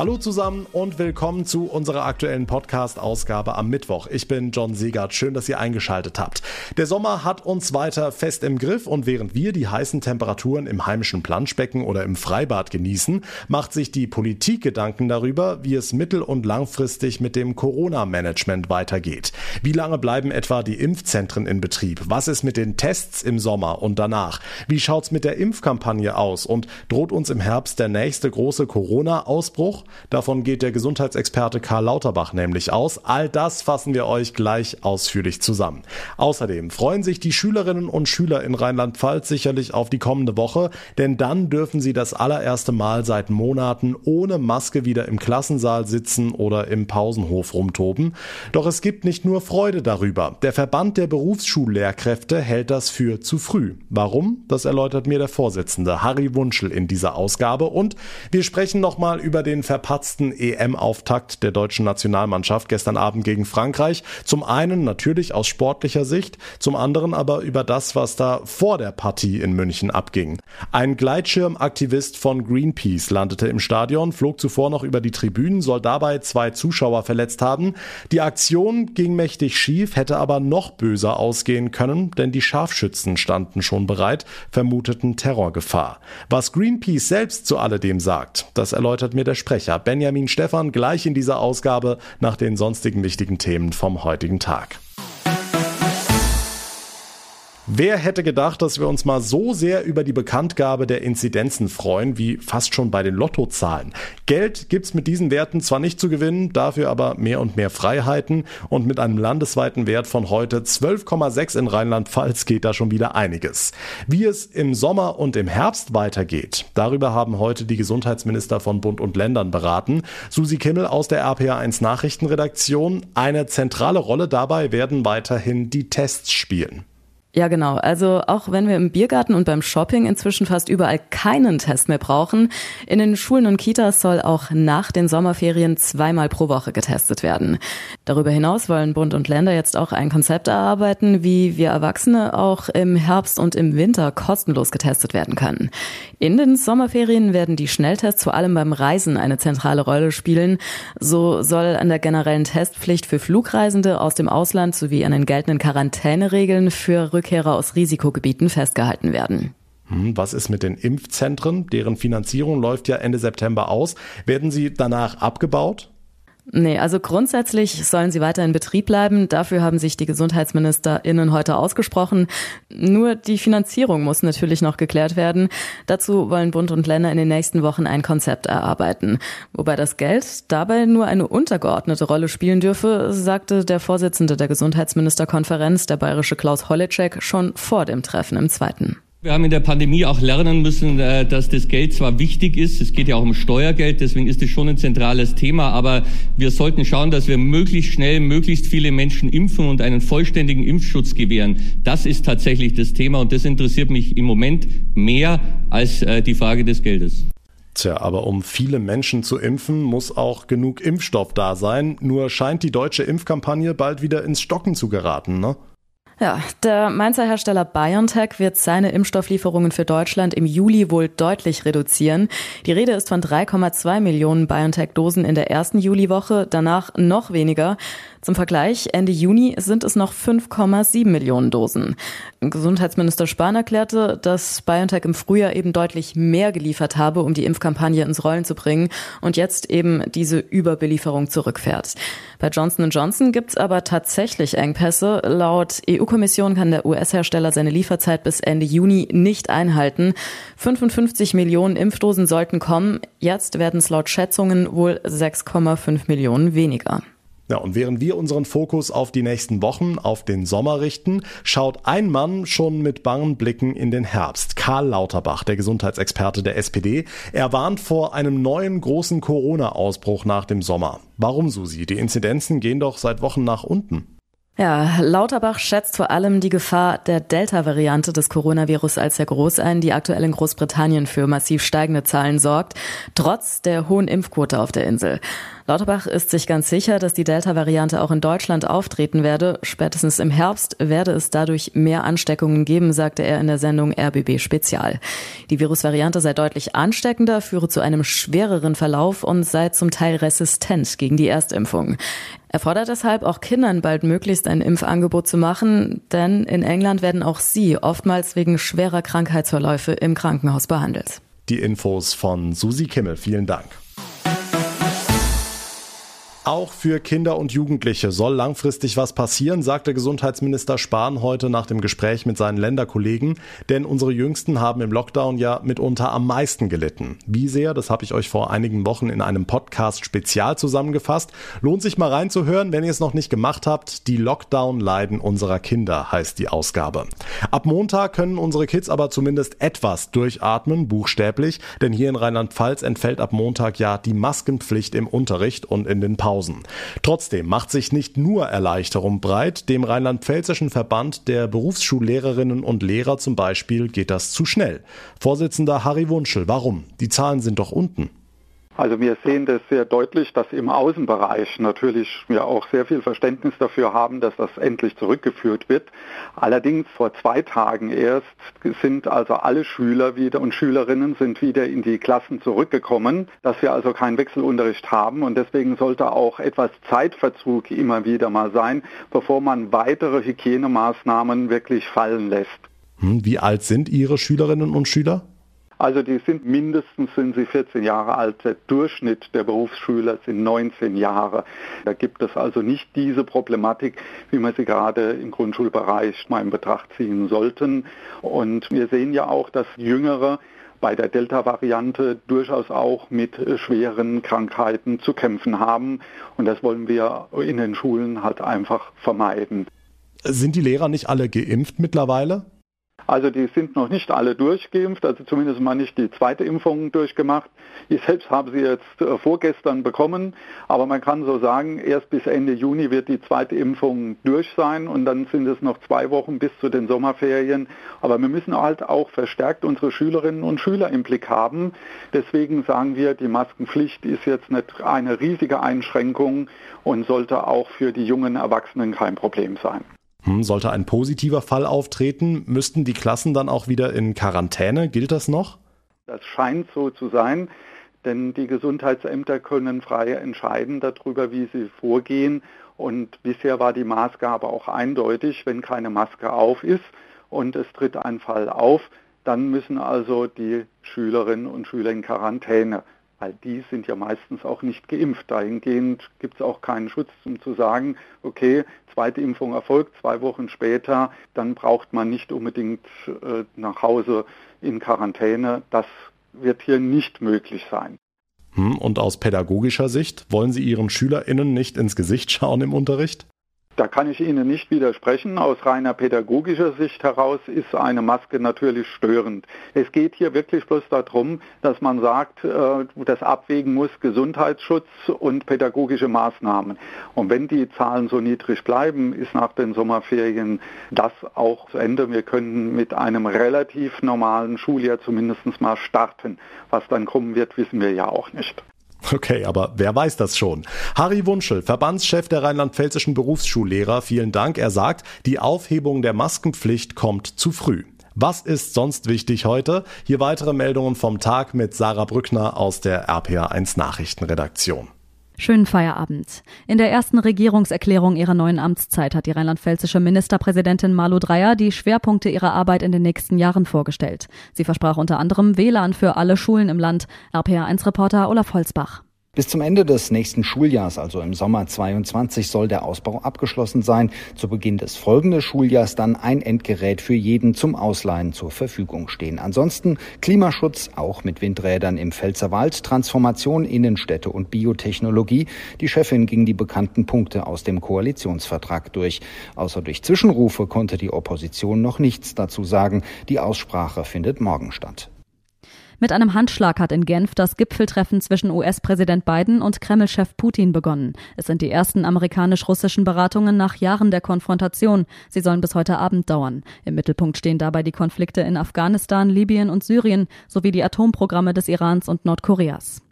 Hallo zusammen und willkommen zu unserer aktuellen Podcast-Ausgabe am Mittwoch. Ich bin John Segert. Schön, dass ihr eingeschaltet habt. Der Sommer hat uns weiter fest im Griff und während wir die heißen Temperaturen im heimischen Planschbecken oder im Freibad genießen, macht sich die Politik Gedanken darüber, wie es mittel- und langfristig mit dem Corona-Management weitergeht. Wie lange bleiben etwa die Impfzentren in Betrieb? Was ist mit den Tests im Sommer und danach? Wie schaut's mit der Impfkampagne aus und droht uns im Herbst der nächste große Corona-Ausbruch? Davon geht der Gesundheitsexperte Karl Lauterbach nämlich aus. All das fassen wir euch gleich ausführlich zusammen. Außerdem freuen sich die Schülerinnen und Schüler in Rheinland-Pfalz sicherlich auf die kommende Woche, denn dann dürfen sie das allererste Mal seit Monaten ohne Maske wieder im Klassensaal sitzen oder im Pausenhof rumtoben. Doch es gibt nicht nur Freude darüber. Der Verband der Berufsschullehrkräfte hält das für zu früh. Warum? Das erläutert mir der Vorsitzende Harry Wunschel in dieser Ausgabe und wir sprechen nochmal über den verpatzten EM-Auftakt der deutschen Nationalmannschaft gestern Abend gegen Frankreich. Zum einen natürlich aus sportlicher Sicht, zum anderen aber über das, was da vor der Partie in München abging. Ein Gleitschirmaktivist von Greenpeace landete im Stadion, flog zuvor noch über die Tribünen, soll dabei zwei Zuschauer verletzt haben. Die Aktion ging mächtig schief, hätte aber noch böser ausgehen können, denn die Scharfschützen standen schon bereit, vermuteten Terrorgefahr. Was Greenpeace selbst zu alledem sagt, das erläutert mir der Sprecher Sprecher Benjamin Stephan gleich in dieser Ausgabe nach den sonstigen wichtigen Themen vom heutigen Tag. Wer hätte gedacht, dass wir uns mal so sehr über die Bekanntgabe der Inzidenzen freuen, wie fast schon bei den Lottozahlen? Geld gibt's mit diesen Werten zwar nicht zu gewinnen, dafür aber mehr und mehr Freiheiten und mit einem landesweiten Wert von heute 12,6 in Rheinland-Pfalz geht da schon wieder einiges. Wie es im Sommer und im Herbst weitergeht, darüber haben heute die Gesundheitsminister von Bund und Ländern beraten. Susi Kimmel aus der RPA1 Nachrichtenredaktion. Eine zentrale Rolle dabei werden weiterhin die Tests spielen. Ja, genau. Also auch wenn wir im Biergarten und beim Shopping inzwischen fast überall keinen Test mehr brauchen, in den Schulen und Kitas soll auch nach den Sommerferien zweimal pro Woche getestet werden. Darüber hinaus wollen Bund und Länder jetzt auch ein Konzept erarbeiten, wie wir Erwachsene auch im Herbst und im Winter kostenlos getestet werden können. In den Sommerferien werden die Schnelltests vor allem beim Reisen eine zentrale Rolle spielen. So soll an der generellen Testpflicht für Flugreisende aus dem Ausland sowie an den geltenden Quarantäneregeln für Rückkehrer aus Risikogebieten festgehalten werden. Hm, was ist mit den Impfzentren? Deren Finanzierung läuft ja Ende September aus. Werden sie danach abgebaut? Nee, also grundsätzlich sollen sie weiter in Betrieb bleiben. Dafür haben sich die GesundheitsministerInnen heute ausgesprochen. Nur die Finanzierung muss natürlich noch geklärt werden. Dazu wollen Bund und Länder in den nächsten Wochen ein Konzept erarbeiten. Wobei das Geld dabei nur eine untergeordnete Rolle spielen dürfe, sagte der Vorsitzende der Gesundheitsministerkonferenz, der bayerische Klaus Holleczek, schon vor dem Treffen im Zweiten. Wir haben in der Pandemie auch lernen müssen, äh, dass das Geld zwar wichtig ist, es geht ja auch um Steuergeld, deswegen ist es schon ein zentrales Thema, aber wir sollten schauen, dass wir möglichst schnell möglichst viele Menschen impfen und einen vollständigen Impfschutz gewähren. Das ist tatsächlich das Thema und das interessiert mich im Moment mehr als äh, die Frage des Geldes. Tja, aber um viele Menschen zu impfen, muss auch genug Impfstoff da sein. Nur scheint die deutsche Impfkampagne bald wieder ins Stocken zu geraten, ne? Ja, der Mainzer Hersteller BioNTech wird seine Impfstofflieferungen für Deutschland im Juli wohl deutlich reduzieren. Die Rede ist von 3,2 Millionen BioNTech-Dosen in der ersten Juliwoche, danach noch weniger. Zum Vergleich, Ende Juni sind es noch 5,7 Millionen Dosen. Gesundheitsminister Spahn erklärte, dass BioNTech im Frühjahr eben deutlich mehr geliefert habe, um die Impfkampagne ins Rollen zu bringen und jetzt eben diese Überbelieferung zurückfährt. Bei Johnson Johnson gibt's aber tatsächlich Engpässe. Laut EU-Kommission kann der US-Hersteller seine Lieferzeit bis Ende Juni nicht einhalten. 55 Millionen Impfdosen sollten kommen. Jetzt werden es laut Schätzungen wohl 6,5 Millionen weniger. Ja, und während wir unseren Fokus auf die nächsten Wochen, auf den Sommer richten, schaut ein Mann schon mit bangen Blicken in den Herbst. Karl Lauterbach, der Gesundheitsexperte der SPD. Er warnt vor einem neuen großen Corona-Ausbruch nach dem Sommer. Warum, Susi? Die Inzidenzen gehen doch seit Wochen nach unten. Ja, Lauterbach schätzt vor allem die Gefahr der Delta-Variante des Coronavirus als sehr groß ein, die aktuell in Großbritannien für massiv steigende Zahlen sorgt, trotz der hohen Impfquote auf der Insel. Lauterbach ist sich ganz sicher, dass die Delta-Variante auch in Deutschland auftreten werde. Spätestens im Herbst werde es dadurch mehr Ansteckungen geben, sagte er in der Sendung RBB Spezial. Die Virusvariante sei deutlich ansteckender, führe zu einem schwereren Verlauf und sei zum Teil resistent gegen die Erstimpfung. Er fordert deshalb auch Kindern bald möglichst ein Impfangebot zu machen, denn in England werden auch sie oftmals wegen schwerer Krankheitsverläufe im Krankenhaus behandelt. Die Infos von Susi Kimmel. Vielen Dank. Auch für Kinder und Jugendliche soll langfristig was passieren, sagte Gesundheitsminister Spahn heute nach dem Gespräch mit seinen Länderkollegen. Denn unsere Jüngsten haben im Lockdown ja mitunter am meisten gelitten. Wie sehr, das habe ich euch vor einigen Wochen in einem Podcast spezial zusammengefasst. Lohnt sich mal reinzuhören, wenn ihr es noch nicht gemacht habt. Die Lockdown-Leiden unserer Kinder heißt die Ausgabe. Ab Montag können unsere Kids aber zumindest etwas durchatmen, buchstäblich. Denn hier in Rheinland-Pfalz entfällt ab Montag ja die Maskenpflicht im Unterricht und in den Pausen. Pausen. Trotzdem macht sich nicht nur Erleichterung breit. Dem rheinland-pfälzischen Verband der Berufsschullehrerinnen und Lehrer zum Beispiel geht das zu schnell. Vorsitzender Harry Wunschel, warum? Die Zahlen sind doch unten. Also wir sehen das sehr deutlich, dass im Außenbereich natürlich wir auch sehr viel Verständnis dafür haben, dass das endlich zurückgeführt wird. Allerdings vor zwei Tagen erst sind also alle Schüler wieder und Schülerinnen sind wieder in die Klassen zurückgekommen, dass wir also keinen Wechselunterricht haben und deswegen sollte auch etwas Zeitverzug immer wieder mal sein, bevor man weitere Hygienemaßnahmen wirklich fallen lässt. Hm, wie alt sind Ihre Schülerinnen und Schüler? Also die sind mindestens sind sie 14 Jahre alt. Der Durchschnitt der Berufsschüler sind 19 Jahre. Da gibt es also nicht diese Problematik, wie man sie gerade im Grundschulbereich mal in Betracht ziehen sollten. Und wir sehen ja auch, dass Jüngere bei der Delta-Variante durchaus auch mit schweren Krankheiten zu kämpfen haben. Und das wollen wir in den Schulen halt einfach vermeiden. Sind die Lehrer nicht alle geimpft mittlerweile? Also die sind noch nicht alle durchgeimpft, also zumindest mal nicht die zweite Impfung durchgemacht. Ich selbst habe sie jetzt äh, vorgestern bekommen, aber man kann so sagen, erst bis Ende Juni wird die zweite Impfung durch sein und dann sind es noch zwei Wochen bis zu den Sommerferien. Aber wir müssen halt auch verstärkt unsere Schülerinnen und Schüler im Blick haben. Deswegen sagen wir, die Maskenpflicht ist jetzt nicht eine riesige Einschränkung und sollte auch für die jungen Erwachsenen kein Problem sein. Hm, sollte ein positiver Fall auftreten, müssten die Klassen dann auch wieder in Quarantäne? Gilt das noch? Das scheint so zu sein, denn die Gesundheitsämter können frei entscheiden darüber, wie sie vorgehen. Und bisher war die Maßgabe auch eindeutig, wenn keine Maske auf ist und es tritt ein Fall auf, dann müssen also die Schülerinnen und Schüler in Quarantäne weil die sind ja meistens auch nicht geimpft. Dahingehend gibt es auch keinen Schutz, um zu sagen, okay, zweite Impfung erfolgt, zwei Wochen später, dann braucht man nicht unbedingt äh, nach Hause in Quarantäne. Das wird hier nicht möglich sein. Hm, und aus pädagogischer Sicht, wollen Sie Ihren SchülerInnen nicht ins Gesicht schauen im Unterricht? Da kann ich Ihnen nicht widersprechen. Aus reiner pädagogischer Sicht heraus ist eine Maske natürlich störend. Es geht hier wirklich bloß darum, dass man sagt, äh, das abwägen muss Gesundheitsschutz und pädagogische Maßnahmen. Und wenn die Zahlen so niedrig bleiben, ist nach den Sommerferien das auch zu Ende. Wir können mit einem relativ normalen Schuljahr zumindest mal starten. Was dann kommen wird, wissen wir ja auch nicht. Okay, aber wer weiß das schon? Harry Wunschel, Verbandschef der rheinland-pfälzischen Berufsschullehrer, vielen Dank. Er sagt, die Aufhebung der Maskenpflicht kommt zu früh. Was ist sonst wichtig heute? Hier weitere Meldungen vom Tag mit Sarah Brückner aus der RPA1 Nachrichtenredaktion. Schönen Feierabend. In der ersten Regierungserklärung ihrer neuen Amtszeit hat die rheinland-pfälzische Ministerpräsidentin Malu Dreyer die Schwerpunkte ihrer Arbeit in den nächsten Jahren vorgestellt. Sie versprach unter anderem WLAN für alle Schulen im Land. RPA1-Reporter Olaf Holzbach. Bis zum Ende des nächsten Schuljahrs, also im Sommer 22, soll der Ausbau abgeschlossen sein. Zu Beginn des folgenden Schuljahrs dann ein Endgerät für jeden zum Ausleihen zur Verfügung stehen. Ansonsten Klimaschutz, auch mit Windrädern im Pfälzerwald, Transformation Innenstädte und Biotechnologie. Die Chefin ging die bekannten Punkte aus dem Koalitionsvertrag durch. Außer durch Zwischenrufe konnte die Opposition noch nichts dazu sagen. Die Aussprache findet morgen statt. Mit einem Handschlag hat in Genf das Gipfeltreffen zwischen US-Präsident Biden und Kreml-Chef Putin begonnen. Es sind die ersten amerikanisch-russischen Beratungen nach Jahren der Konfrontation. Sie sollen bis heute Abend dauern. Im Mittelpunkt stehen dabei die Konflikte in Afghanistan, Libyen und Syrien sowie die Atomprogramme des Irans und Nordkoreas.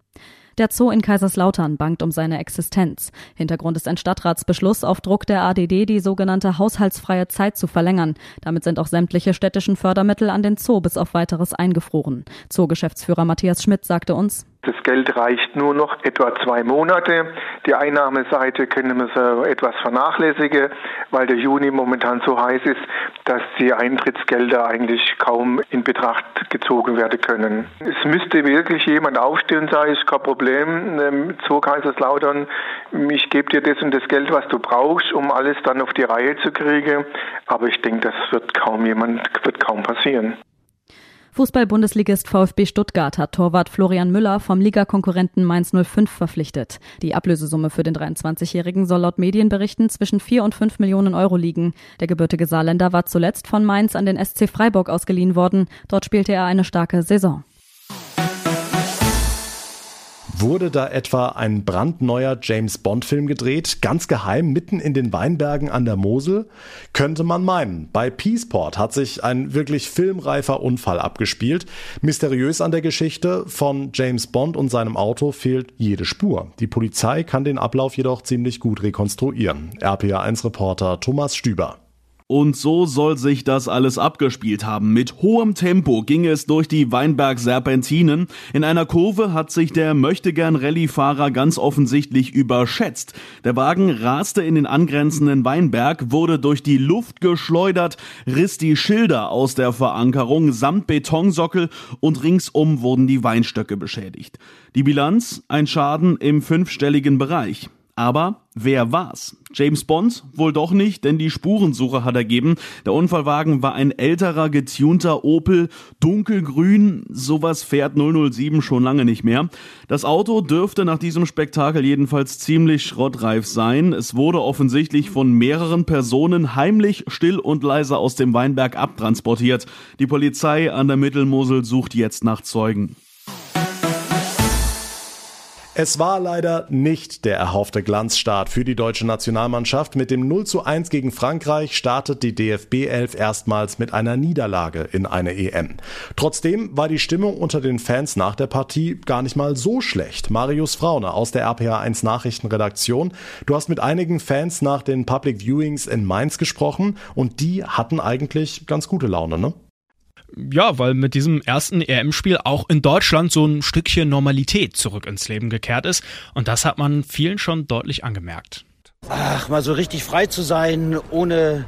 Der Zoo in Kaiserslautern bangt um seine Existenz. Hintergrund ist ein Stadtratsbeschluss auf Druck der ADD, die sogenannte haushaltsfreie Zeit zu verlängern. Damit sind auch sämtliche städtischen Fördermittel an den Zoo bis auf weiteres eingefroren. Zoo-Geschäftsführer Matthias Schmidt sagte uns, das Geld reicht nur noch etwa zwei Monate. Die Einnahmeseite können wir so etwas vernachlässigen, weil der Juni momentan so heiß ist, dass die Eintrittsgelder eigentlich kaum in Betracht gezogen werden können. Es müsste wirklich jemand aufstehen und sagen, ist kein Problem, ähm, Zoo Kaiserslautern, ich gebe dir das und das Geld, was du brauchst, um alles dann auf die Reihe zu kriegen. Aber ich denke, das wird kaum jemand, wird kaum passieren. Fußball-Bundesligist VfB Stuttgart hat Torwart Florian Müller vom Ligakonkurrenten Mainz 05 verpflichtet. Die Ablösesumme für den 23-Jährigen soll laut Medienberichten zwischen 4 und 5 Millionen Euro liegen. Der gebürtige Saarländer war zuletzt von Mainz an den SC Freiburg ausgeliehen worden. Dort spielte er eine starke Saison. Wurde da etwa ein brandneuer James Bond-Film gedreht, ganz geheim mitten in den Weinbergen an der Mosel? Könnte man meinen. Bei Peaceport hat sich ein wirklich filmreifer Unfall abgespielt. Mysteriös an der Geschichte von James Bond und seinem Auto fehlt jede Spur. Die Polizei kann den Ablauf jedoch ziemlich gut rekonstruieren. RPA1-Reporter Thomas Stüber. Und so soll sich das alles abgespielt haben. Mit hohem Tempo ging es durch die Weinberg-Serpentinen. In einer Kurve hat sich der Möchtegern-Rallye-Fahrer ganz offensichtlich überschätzt. Der Wagen raste in den angrenzenden Weinberg, wurde durch die Luft geschleudert, riss die Schilder aus der Verankerung samt Betonsockel und ringsum wurden die Weinstöcke beschädigt. Die Bilanz? Ein Schaden im fünfstelligen Bereich. Aber wer war's? James Bond? Wohl doch nicht, denn die Spurensuche hat ergeben, der Unfallwagen war ein älterer, getunter Opel, dunkelgrün, sowas fährt 007 schon lange nicht mehr. Das Auto dürfte nach diesem Spektakel jedenfalls ziemlich schrottreif sein. Es wurde offensichtlich von mehreren Personen heimlich, still und leise aus dem Weinberg abtransportiert. Die Polizei an der Mittelmosel sucht jetzt nach Zeugen. Es war leider nicht der erhoffte Glanzstart für die deutsche Nationalmannschaft. Mit dem 0 zu 1 gegen Frankreich startet die DFB 11 erstmals mit einer Niederlage in eine EM. Trotzdem war die Stimmung unter den Fans nach der Partie gar nicht mal so schlecht. Marius Fraune aus der RPA 1 Nachrichtenredaktion. Du hast mit einigen Fans nach den Public Viewings in Mainz gesprochen und die hatten eigentlich ganz gute Laune, ne? Ja, weil mit diesem ersten EM-Spiel auch in Deutschland so ein Stückchen Normalität zurück ins Leben gekehrt ist. Und das hat man vielen schon deutlich angemerkt. Ach, mal so richtig frei zu sein, ohne,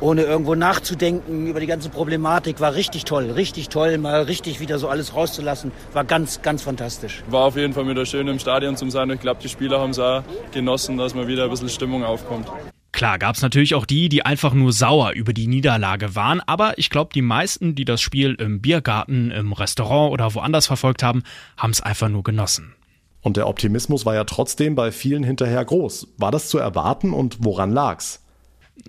ohne irgendwo nachzudenken über die ganze Problematik, war richtig toll, richtig toll, mal richtig wieder so alles rauszulassen, war ganz, ganz fantastisch. War auf jeden Fall wieder schön im Stadion zu sein. Ich glaube, die Spieler haben es auch genossen, dass mal wieder ein bisschen Stimmung aufkommt. Klar, gab es natürlich auch die, die einfach nur sauer über die Niederlage waren, aber ich glaube, die meisten, die das Spiel im Biergarten, im Restaurant oder woanders verfolgt haben, haben es einfach nur genossen. Und der Optimismus war ja trotzdem bei vielen hinterher groß. War das zu erwarten und woran lag's?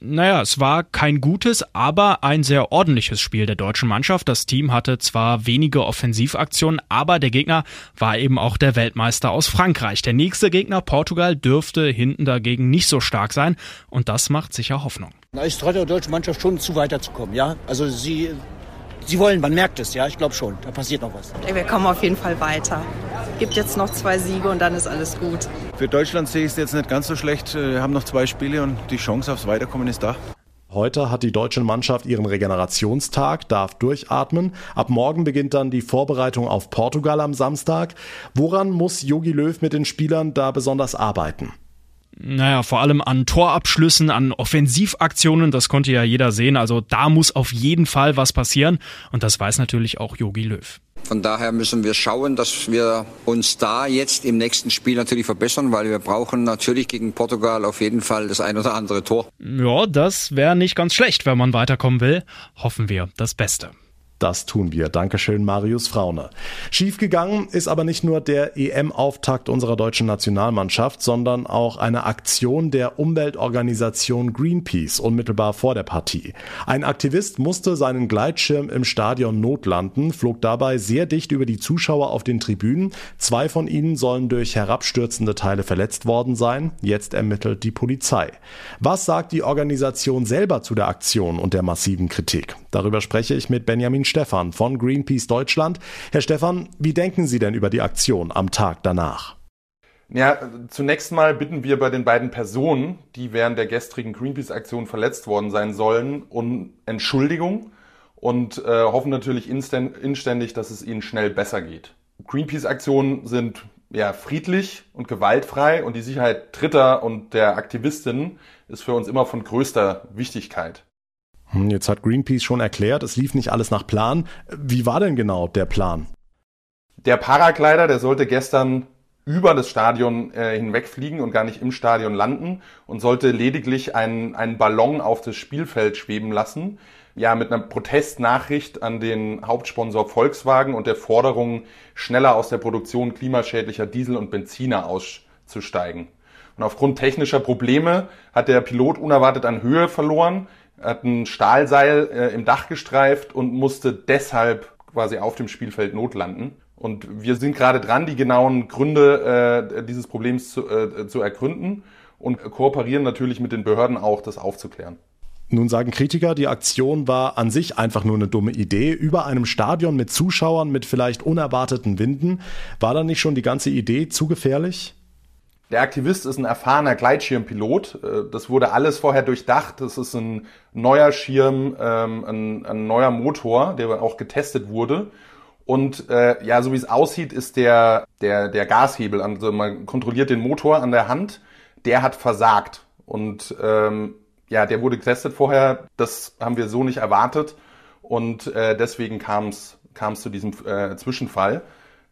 Naja, es war kein gutes, aber ein sehr ordentliches Spiel der deutschen Mannschaft. Das Team hatte zwar wenige Offensivaktionen, aber der Gegner war eben auch der Weltmeister aus Frankreich. Der nächste Gegner, Portugal, dürfte hinten dagegen nicht so stark sein und das macht sicher Hoffnung. Na, ich traue der deutschen Mannschaft schon zu weiterzukommen, ja. Also sie Sie wollen, man merkt es, ja, ich glaube schon. Da passiert noch was. Wir kommen auf jeden Fall weiter. Gibt jetzt noch zwei Siege und dann ist alles gut. Für Deutschland sehe ich es jetzt nicht ganz so schlecht. Wir haben noch zwei Spiele und die Chance aufs Weiterkommen ist da. Heute hat die deutsche Mannschaft ihren Regenerationstag, darf durchatmen. Ab morgen beginnt dann die Vorbereitung auf Portugal am Samstag. Woran muss Jogi Löw mit den Spielern da besonders arbeiten? Naja, vor allem an Torabschlüssen, an Offensivaktionen, das konnte ja jeder sehen. Also da muss auf jeden Fall was passieren. Und das weiß natürlich auch Yogi Löw. Von daher müssen wir schauen, dass wir uns da jetzt im nächsten Spiel natürlich verbessern, weil wir brauchen natürlich gegen Portugal auf jeden Fall das ein oder andere Tor. Ja, das wäre nicht ganz schlecht, wenn man weiterkommen will. Hoffen wir das Beste. Das tun wir. Dankeschön, Marius Fraune. Schiefgegangen ist aber nicht nur der EM-Auftakt unserer deutschen Nationalmannschaft, sondern auch eine Aktion der Umweltorganisation Greenpeace unmittelbar vor der Partie. Ein Aktivist musste seinen Gleitschirm im Stadion notlanden, flog dabei sehr dicht über die Zuschauer auf den Tribünen. Zwei von ihnen sollen durch herabstürzende Teile verletzt worden sein. Jetzt ermittelt die Polizei. Was sagt die Organisation selber zu der Aktion und der massiven Kritik? Darüber spreche ich mit Benjamin Stephan von Greenpeace Deutschland. Herr Stephan, wie denken Sie denn über die Aktion am Tag danach? Ja, zunächst mal bitten wir bei den beiden Personen, die während der gestrigen Greenpeace-Aktion verletzt worden sein sollen, um Entschuldigung und äh, hoffen natürlich inständig, dass es ihnen schnell besser geht. Greenpeace-Aktionen sind ja friedlich und gewaltfrei und die Sicherheit Dritter und der Aktivistinnen ist für uns immer von größter Wichtigkeit. Hm, jetzt hat Greenpeace schon erklärt, es lief nicht alles nach Plan. Wie war denn genau der Plan? Der Paraglider, der sollte gestern über das Stadion äh, hinwegfliegen und gar nicht im Stadion landen und sollte lediglich einen, einen Ballon auf das Spielfeld schweben lassen. Ja, mit einer Protestnachricht an den Hauptsponsor Volkswagen und der Forderung, schneller aus der Produktion klimaschädlicher Diesel und Benziner auszusteigen. Und aufgrund technischer Probleme hat der Pilot unerwartet an Höhe verloren, hat ein Stahlseil äh, im Dach gestreift und musste deshalb quasi auf dem Spielfeld notlanden. Und wir sind gerade dran, die genauen Gründe äh, dieses Problems zu, äh, zu ergründen und kooperieren natürlich mit den Behörden auch, das aufzuklären. Nun sagen Kritiker, die Aktion war an sich einfach nur eine dumme Idee. Über einem Stadion mit Zuschauern mit vielleicht unerwarteten Winden. War da nicht schon die ganze Idee zu gefährlich? Der Aktivist ist ein erfahrener Gleitschirmpilot. Äh, das wurde alles vorher durchdacht. Das ist ein neuer Schirm, ähm, ein, ein neuer Motor, der auch getestet wurde. Und äh, ja, so wie es aussieht, ist der, der, der Gashebel, also man kontrolliert den Motor an der Hand, der hat versagt. Und ähm, ja, der wurde getestet vorher. Das haben wir so nicht erwartet. Und äh, deswegen kam es zu diesem äh, Zwischenfall.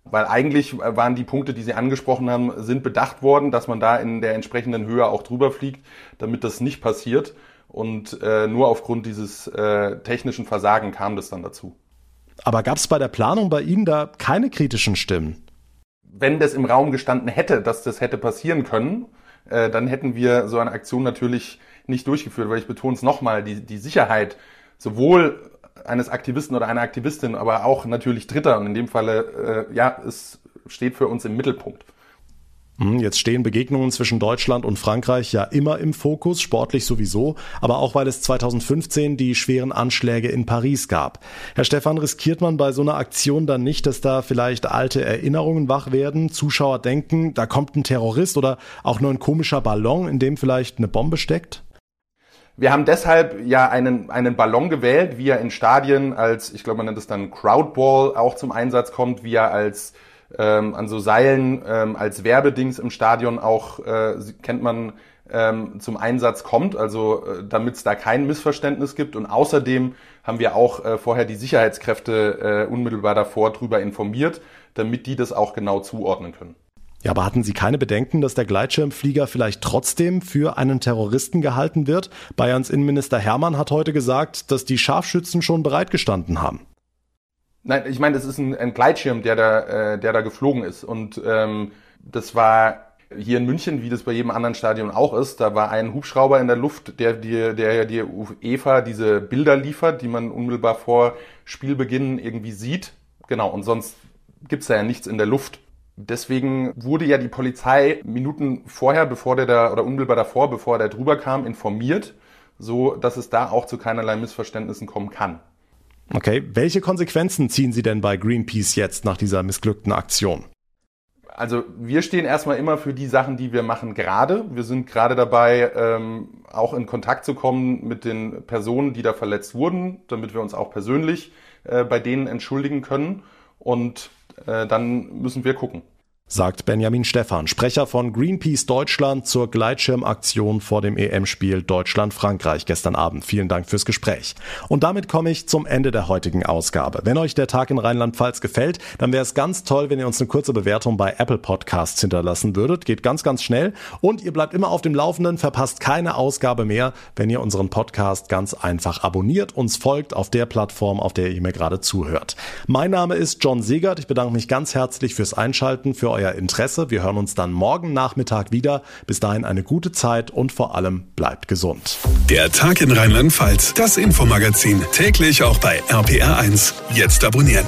Weil eigentlich waren die Punkte, die Sie angesprochen haben, sind bedacht worden, dass man da in der entsprechenden Höhe auch drüber fliegt, damit das nicht passiert. Und äh, nur aufgrund dieses äh, technischen Versagen kam das dann dazu. Aber gab es bei der Planung bei Ihnen da keine kritischen Stimmen? Wenn das im Raum gestanden hätte, dass das hätte passieren können, äh, dann hätten wir so eine Aktion natürlich nicht durchgeführt, weil ich betone es nochmal, die, die Sicherheit sowohl eines Aktivisten oder einer Aktivistin, aber auch natürlich Dritter. Und in dem Falle, äh, ja, es steht für uns im Mittelpunkt. Hm, jetzt stehen Begegnungen zwischen Deutschland und Frankreich ja immer im Fokus, sportlich sowieso, aber auch weil es 2015 die schweren Anschläge in Paris gab. Herr Stefan, riskiert man bei so einer Aktion dann nicht, dass da vielleicht alte Erinnerungen wach werden, Zuschauer denken, da kommt ein Terrorist oder auch nur ein komischer Ballon, in dem vielleicht eine Bombe steckt? Wir haben deshalb ja einen, einen Ballon gewählt, wie er in Stadien als, ich glaube, man nennt es dann Crowdball auch zum Einsatz kommt, wie er als ähm, an so Seilen ähm, als Werbedings im Stadion auch, äh, kennt man, ähm, zum Einsatz kommt, also äh, damit es da kein Missverständnis gibt. Und außerdem haben wir auch äh, vorher die Sicherheitskräfte äh, unmittelbar davor drüber informiert, damit die das auch genau zuordnen können. Ja, aber hatten Sie keine Bedenken, dass der Gleitschirmflieger vielleicht trotzdem für einen Terroristen gehalten wird? Bayerns Innenminister Hermann hat heute gesagt, dass die Scharfschützen schon bereitgestanden haben. Nein, ich meine, das ist ein, ein Gleitschirm, der da, äh, der da geflogen ist. Und ähm, das war hier in München, wie das bei jedem anderen Stadion auch ist, da war ein Hubschrauber in der Luft, der dir, der dir UEFA diese Bilder liefert, die man unmittelbar vor Spielbeginn irgendwie sieht. Genau, und sonst gibt's da ja nichts in der Luft. Deswegen wurde ja die Polizei Minuten vorher, bevor der da, oder unmittelbar davor, bevor der drüber kam, informiert, so dass es da auch zu keinerlei Missverständnissen kommen kann. Okay, welche Konsequenzen ziehen Sie denn bei Greenpeace jetzt nach dieser missglückten Aktion? Also wir stehen erstmal immer für die Sachen, die wir machen gerade. Wir sind gerade dabei, ähm, auch in Kontakt zu kommen mit den Personen, die da verletzt wurden, damit wir uns auch persönlich äh, bei denen entschuldigen können. Und äh, dann müssen wir gucken. Sagt Benjamin Stephan, Sprecher von Greenpeace Deutschland zur Gleitschirmaktion vor dem EM-Spiel Deutschland-Frankreich gestern Abend. Vielen Dank fürs Gespräch. Und damit komme ich zum Ende der heutigen Ausgabe. Wenn euch der Tag in Rheinland-Pfalz gefällt, dann wäre es ganz toll, wenn ihr uns eine kurze Bewertung bei Apple Podcasts hinterlassen würdet. Geht ganz, ganz schnell. Und ihr bleibt immer auf dem Laufenden, verpasst keine Ausgabe mehr, wenn ihr unseren Podcast ganz einfach abonniert, uns folgt auf der Plattform, auf der ihr mir gerade zuhört. Mein Name ist John Segert. Ich bedanke mich ganz herzlich fürs Einschalten, für euer Interesse. Wir hören uns dann morgen Nachmittag wieder. Bis dahin eine gute Zeit und vor allem bleibt gesund. Der Tag in Rheinland-Pfalz, das Infomagazin, täglich auch bei RPR1. Jetzt abonnieren.